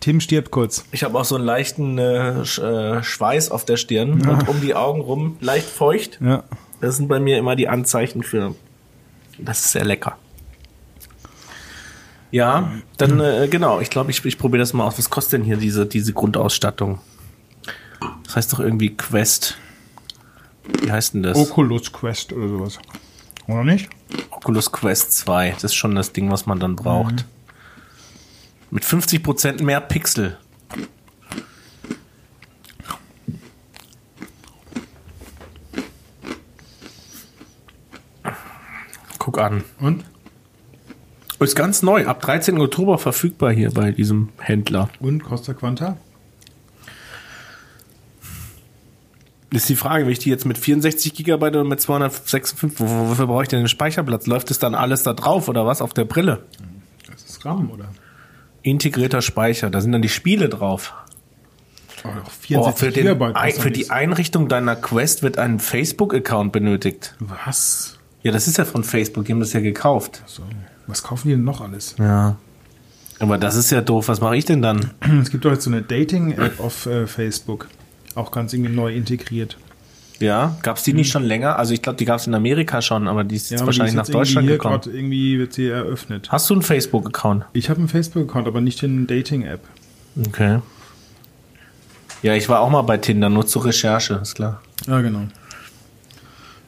Tim stirbt kurz. Ich habe auch so einen leichten äh, Sch äh, Schweiß auf der Stirn und um die Augen rum leicht feucht. Ja. Das sind bei mir immer die Anzeichen für. Das ist sehr lecker. Ja, dann äh, genau. Ich glaube, ich, ich probiere das mal aus. Was kostet denn hier diese, diese Grundausstattung? Das heißt doch irgendwie Quest. Wie heißt denn das? Oculus Quest oder sowas. Oder nicht? Oculus Quest 2. Das ist schon das Ding, was man dann braucht. Mit 50% mehr Pixel. Guck an. Und? Ist ganz neu, ab 13. Oktober verfügbar hier bei diesem Händler. Und Costa Quanta? Ist die Frage, wenn ich die jetzt mit 64 GB oder mit 256, wo- wo- wofür brauche ich denn den Speicherplatz? Läuft es dann alles da drauf oder was auf der Brille? Das ist RAM, oder? Integrierter Speicher, da sind dann die Spiele drauf. Oh, doch Oh, 64 für, den, Gigabyte. ein, für die das. Einrichtung deiner Quest wird ein Facebook-Account benötigt. Was? Ja, das ist ja von Facebook, die haben das ja gekauft. So. Was kaufen die denn noch alles? Ja. Aber das ist ja doof, was mache ich denn dann? Es gibt doch jetzt so eine Dating-App auf äh, Facebook. Auch ganz irgendwie neu integriert. Ja, gab es die nicht schon länger? Also ich glaube, die gab es in Amerika schon, aber die ist jetzt aber die wahrscheinlich ist nach jetzt Deutschland irgendwie hier gekommen. Irgendwie wird sie eröffnet. Hast du einen Facebook-Account? Ich habe einen Facebook-Account, aber nicht den Dating-App. Okay. Ja, ich war auch mal bei Tinder, nur zur Recherche, ist klar. Ja, genau.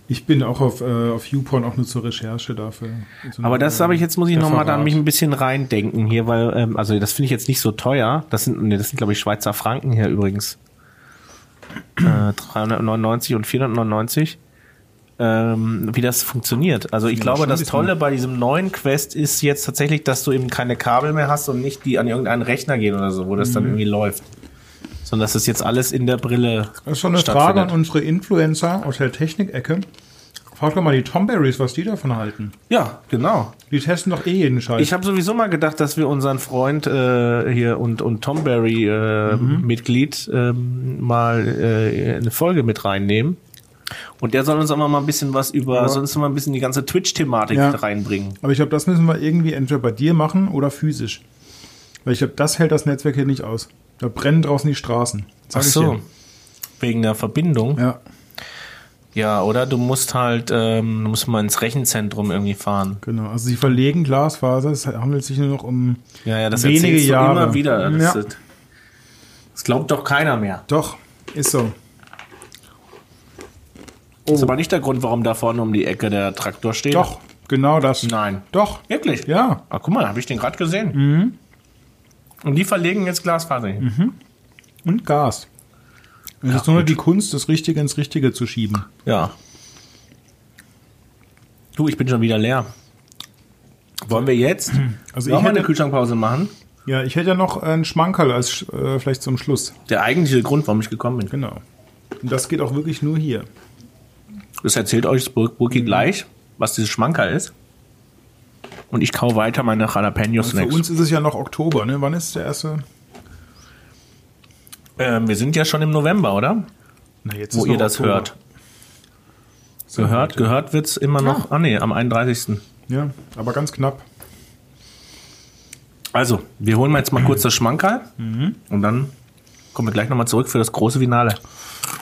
Ich bin auch auf, äh, auf YouPorn auch nur zur Recherche dafür. So Aber das habe ich jetzt, muss ich nochmal da mich ein bisschen reindenken hier, weil, ähm, also das finde ich jetzt nicht so teuer. Das sind, nee, das sind glaube ich Schweizer Franken hier übrigens. Äh, 399 und 499. Ähm, wie das funktioniert. Also ich Ja, glaube, das. Tolle bei diesem neuen Quest ist jetzt tatsächlich, dass du eben keine Kabel mehr hast und nicht die an irgendeinen Rechner gehen oder so, wo das dann Mhm. irgendwie läuft. Sondern dass das jetzt alles in der Brille Das ist schon eine Frage an unsere Influencer aus der Technik-Ecke. Frag doch mal die Tomberries, was die davon halten. Ja, genau. Die testen doch eh jeden Scheiß. Ich habe sowieso mal gedacht, dass wir unseren Freund äh, hier und, und Tom Berry äh, Mitglied ähm, mal äh, eine Folge mit reinnehmen. Und der soll uns auch mal ein bisschen was über, Ja. sonst mal ein bisschen die ganze Twitch-Thematik Ja. reinbringen. Aber ich glaube, das müssen wir irgendwie entweder bei dir machen oder physisch. Weil ich glaube, das hält das Netzwerk hier nicht aus. Da brennen draußen die Straßen. Sag Ach so. Wegen der Verbindung. Ja, Ja, oder du musst halt, ähm, du musst mal ins Rechenzentrum irgendwie fahren. genau. Also sie verlegen Glasfaser. Es handelt sich nur noch um Ja, ja, das wenige Jahre. immer wieder. Das, ja, ist- das glaubt doch keiner mehr. doch, ist so. Das ist aber nicht der Grund, warum da vorne um die Ecke der Traktor steht. Doch, genau das. Nein. Doch. Wirklich? Ja. Ah, guck mal, habe ich den gerade gesehen. Und die verlegen jetzt Glasfaser hin. Und Gas. Es ist nur noch die Kunst, das Richtige ins Richtige zu schieben. Ja. Du, ich bin schon wieder leer. Wollen wir jetzt Also noch ich mal eine Kühlschrankpause machen? Ja, ich hätte ja noch einen Schmankerl als äh, vielleicht zum Schluss. Der eigentliche Grund, warum ich gekommen bin. Genau. Und das geht auch wirklich nur hier. Das erzählt euch Bur- Burki Mhm. gleich, was dieses Schmankerl ist. Und ich kau weiter meine Für Jalapeno-Snacks. uns ist es ja noch Oktober, ne? Wann ist der erste? Ähm, wir sind ja schon im November, oder? Na, jetzt Wo ist ihr das Oktober. hört. Gehört, gehört wird's immer noch. Ah nee, am 31. Ja, aber ganz knapp. Also, wir holen mal jetzt mal kurz das Schmankerl Mhm. und dann kommen wir gleich nochmal zurück für das große Finale.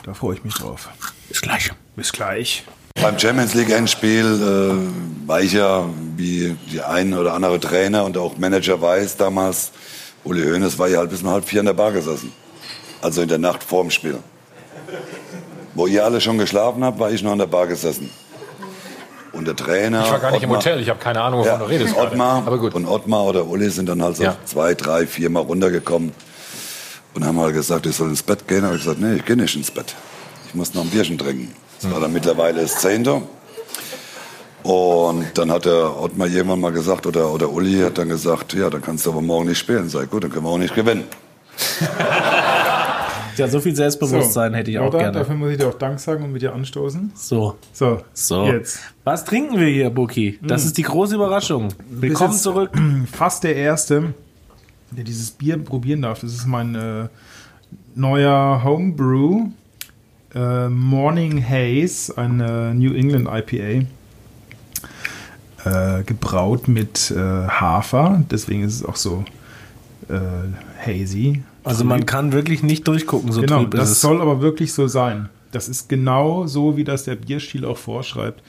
Da freue ich mich drauf. Bis gleich. Bis gleich. Beim Champions League Endspiel äh, war ich ja, wie die ein oder andere Trainer und auch Manager weiß damals, Uli Hoeneß war ja halt bis um halb vier in der Bar gesessen. Also in der Nacht vorm Spiel. Wo ihr alle schon geschlafen habt, war ich noch in der Bar gesessen. Und der Trainer. Ich war gar nicht im Ottmar- Hotel, ich habe keine Ahnung, wovon Ja, du redest. und Ottmar, gerade. Aber gut. und Ottmar oder Uli sind dann halt so Ja. zwei, drei, vier Mal runtergekommen und haben halt gesagt, ich soll ins Bett gehen. habe ich gesagt, nee, ich gehe nicht ins Bett. Ich muss noch ein Bierchen trinken. Das war dann mittlerweile das Zehnte. Und dann hat der Ottmar irgendwann mal gesagt, oder, oder Uli hat dann gesagt, ja, dann kannst du aber morgen nicht spielen. Sag gut, dann können wir auch nicht gewinnen. Ja, so viel Selbstbewusstsein hätte ich auch Oder? gerne. Dafür muss ich dir auch Dank sagen und mit dir anstoßen. So, So, so. jetzt. Was trinken wir hier, Buki? Das ist die große Überraschung. Willkommen zurück. Fast der Erste, der dieses Bier probieren darf. Das ist mein äh, neuer Homebrew. äh, Morning Haze, eine New England IPA. Äh, gebraut mit äh, Hafer, deswegen ist es auch so äh, hazy. Also man kann wirklich nicht durchgucken, so Genau, trüb ist das soll aber wirklich so sein. Das ist genau so, wie das der Bierstil auch vorschreibt.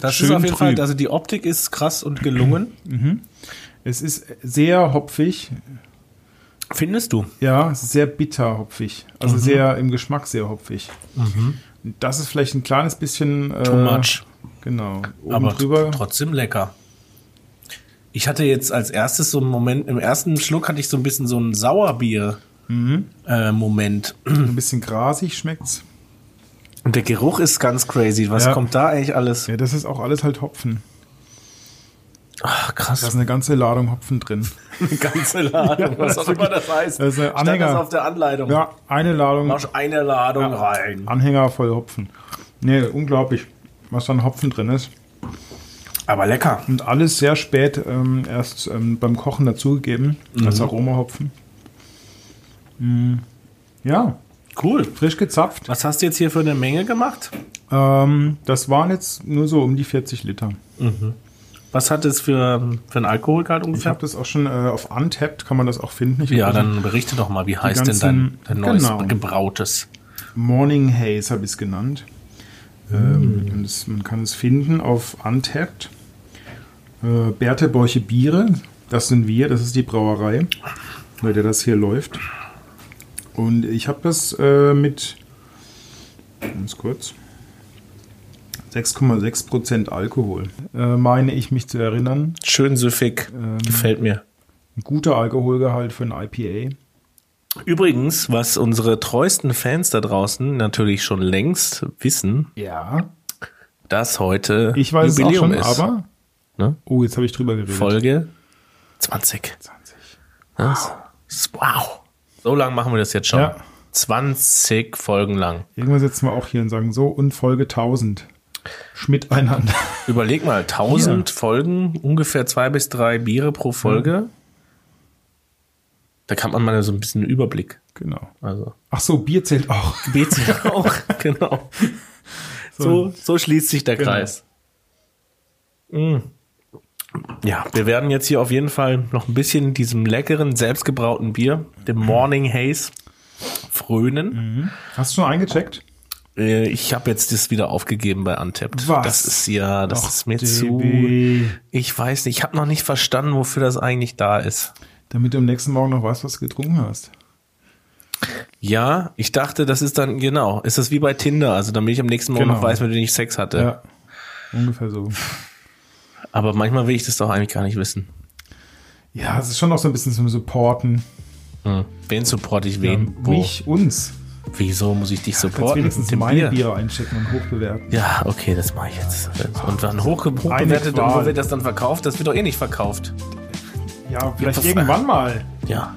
das schön ist auf jeden Fall, trüb. also die Optik ist krass und gelungen. Es ist sehr hopfig, Findest du? ja, sehr bitter hopfig. Also Mhm. sehr im Geschmack sehr hopfig. Das ist vielleicht ein kleines bisschen äh, Too much. Genau. Oben aber drüber. trotzdem lecker. Ich hatte jetzt als erstes so einen Moment, im ersten Schluck hatte ich so ein bisschen so einen Sauerbier-Moment. Ein bisschen grasig schmeckt's. Und der Geruch ist ganz crazy. Was Ja. kommt da eigentlich alles? Ja, das ist auch alles halt Hopfen. Ach, Da krass. ist eine ganze Ladung Hopfen drin. Eine ganze Ladung, was das auch immer das heißt. das ist ein Stand Anhänger. das auf der Anleitung. Ja, eine Ladung, Mach eine Ladung rein. Anhänger voll Hopfen. Nee, unglaublich, was da an Hopfen drin ist. Aber lecker. Und alles sehr spät ähm, erst ähm, beim Kochen dazugegeben, Mhm. als Aromahopfen. Mm, ja, Cool. frisch gezapft. Was hast du jetzt hier für eine Menge gemacht? Ähm, das waren jetzt nur so um die 40 Liter. Was hat es für, für einen Alkoholgehalt Ich ungefähr? habe das auch schon äh, auf Untapped, kann man das auch finden. Ich Ja, das dann berichte doch mal, wie heißt denn dein, ganzen- dein neues genau. gebrautes? Morning Haze habe ich es genannt. Ähm, und es, man kann es finden auf Untapped. Äh, Berthe Borche Biere, das sind wir, das ist die Brauerei, bei der das hier läuft. Und ich habe das äh, mit, ganz kurz, 6,6% Alkohol, äh, meine ich mich zu erinnern. Schön süffig. Ähm, Gefällt mir. Ein guter Alkoholgehalt für ein IPA. Übrigens, was unsere treuesten Fans da draußen natürlich schon längst wissen, Ja. dass heute Ich weiß Jubiläum es auch schon, ist. aber... Ne? Oh, jetzt habe ich drüber geredet. Folge 20. 20. Das ist, wow. So lang machen wir das jetzt schon. Ja. 20 Folgen lang. Irgendwann sitzen wir auch hier und sagen so und Folge 1000. Schmidt einander. Überleg mal, 1000 Folgen, ungefähr zwei bis drei Biere pro Folge. Da kann man mal so ein bisschen einen Überblick. Genau. Also, Ach so, Bier zählt auch. BC auch, genau. So, so schließt sich der Genau. Kreis. Mm. Ja, wir werden jetzt hier auf jeden Fall noch ein bisschen diesem leckeren, selbstgebrauten Bier, dem Morning Haze, frönen. Hast du schon eingecheckt? Äh, Ich habe jetzt das wieder aufgegeben bei Untapped. Was? Das ist ja, das Ach, ist mir DB. zu. Ich weiß nicht, ich habe noch nicht verstanden, wofür das eigentlich da ist. Damit du am nächsten Morgen noch weißt, was du getrunken hast. Ja, ich dachte, das ist dann, genau, ist das wie bei Tinder, also damit ich am nächsten Morgen Genau. noch weiß, mit wem ich Sex hatte. Ja. Ungefähr so. Aber manchmal will ich das doch eigentlich gar nicht wissen. Ja, es ist schon noch so ein bisschen zum Supporten. Hm. Wen supporte ich wen? Wo? Mich, uns. Wieso muss ich dich Jetzt supporten? wenigstens Mit dem meine Bier? Biere einchecken und hochbewerten. Ja, okay, das mache ich jetzt. Und dann hoch, hochbewertet und wo wird das dann verkauft? Das wird doch eh nicht verkauft. Ja, vielleicht irgendwann mal. Ja.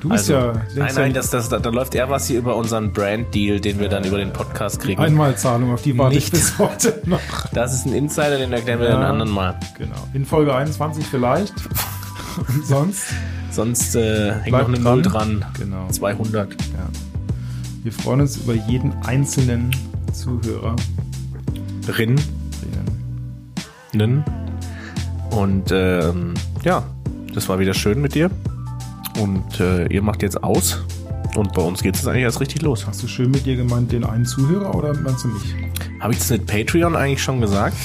Du bist Also, ja, nein, nein, das, das, da, da läuft eher was hier über unseren Brand-Deal, den wir dann über den Podcast kriegen. Einmalzahlung, auf die warte ich Nicht. bis heute noch. Das ist ein Insider, den erklären wir Ja. den anderen mal. Genau. In Folge 21 vielleicht. Und sonst? Sonst äh, hängt noch eine Null dran. Genau. 200. Ja. Wir freuen uns über jeden einzelnen Zuhörer. Drin. Nen. Und ähm, ja, das war wieder schön mit dir. Und äh, ihr macht jetzt aus. Und bei uns geht es eigentlich erst richtig los. Hast du schön mit dir gemeint, den einen Zuhörer oder meinst du mich? Habe ich das mit Patreon eigentlich schon gesagt?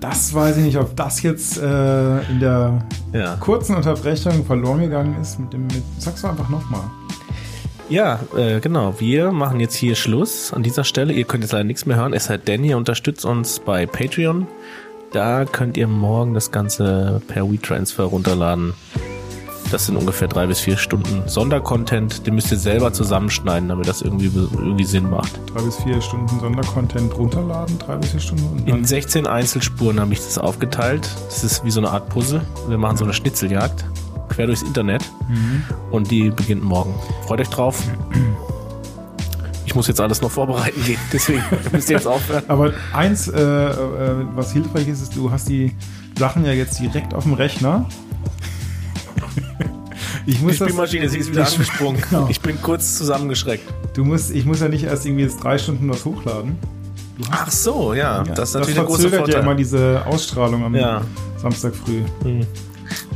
Das weiß ich nicht, ob das jetzt äh, in der Ja. kurzen Unterbrechung verloren gegangen ist. Mit dem, mit, sag's doch einfach nochmal. Ja, äh, genau. Wir machen jetzt hier Schluss an dieser Stelle. Ihr könnt jetzt leider nichts mehr hören, es sei denn, ihr unterstützt uns bei Patreon. Da könnt ihr morgen das Ganze per WeTransfer runterladen. Das sind ungefähr drei bis vier Stunden Sondercontent. Den müsst ihr selber zusammenschneiden, damit das irgendwie, irgendwie Sinn macht. Drei bis vier Stunden Sondercontent runterladen, drei bis vier Stunden und In dann 16 Einzelspuren habe ich das aufgeteilt. Das ist wie so eine Art Puzzle. Wir machen so eine Schnitzeljagd quer durchs Internet und die beginnt morgen. Freut euch drauf. Ich muss jetzt alles noch vorbereiten gehen, deswegen müsst ihr jetzt aufhören. Aber eins, äh, äh, was hilfreich ist, ist, du hast die Sachen ja jetzt direkt auf dem Rechner. Ich Die muss das, Spielmaschine, sie ist wieder ich- angesprungen. Genau. Ich bin kurz zusammengeschreckt. du musst, ich muss ja nicht erst irgendwie jetzt drei Stunden was hochladen. Ach so, ja. Ja, das ist natürlich der große verzögert ja Vorteil. immer diese Ausstrahlung am Ja. Samstag früh.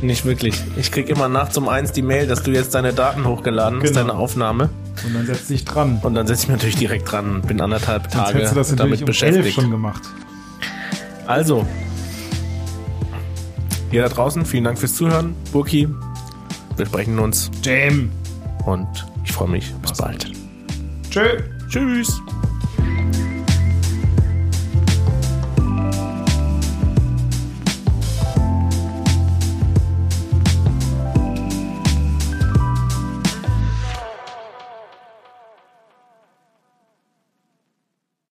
Nicht wirklich. Ich krieg immer nachts um eins die Mail, dass du jetzt deine Daten hochgeladen hast, Genau. deine Aufnahme. Und dann setzt dich dran. Und dann setze ich mich natürlich direkt dran, bin anderthalb Tage hättest du das damit um beschäftigt. schon gemacht. Also, ihr da draußen, vielen Dank fürs Zuhören. Burki, wir sprechen uns Jam. und ich freue mich. Bis bald. Tschö. Tschüss.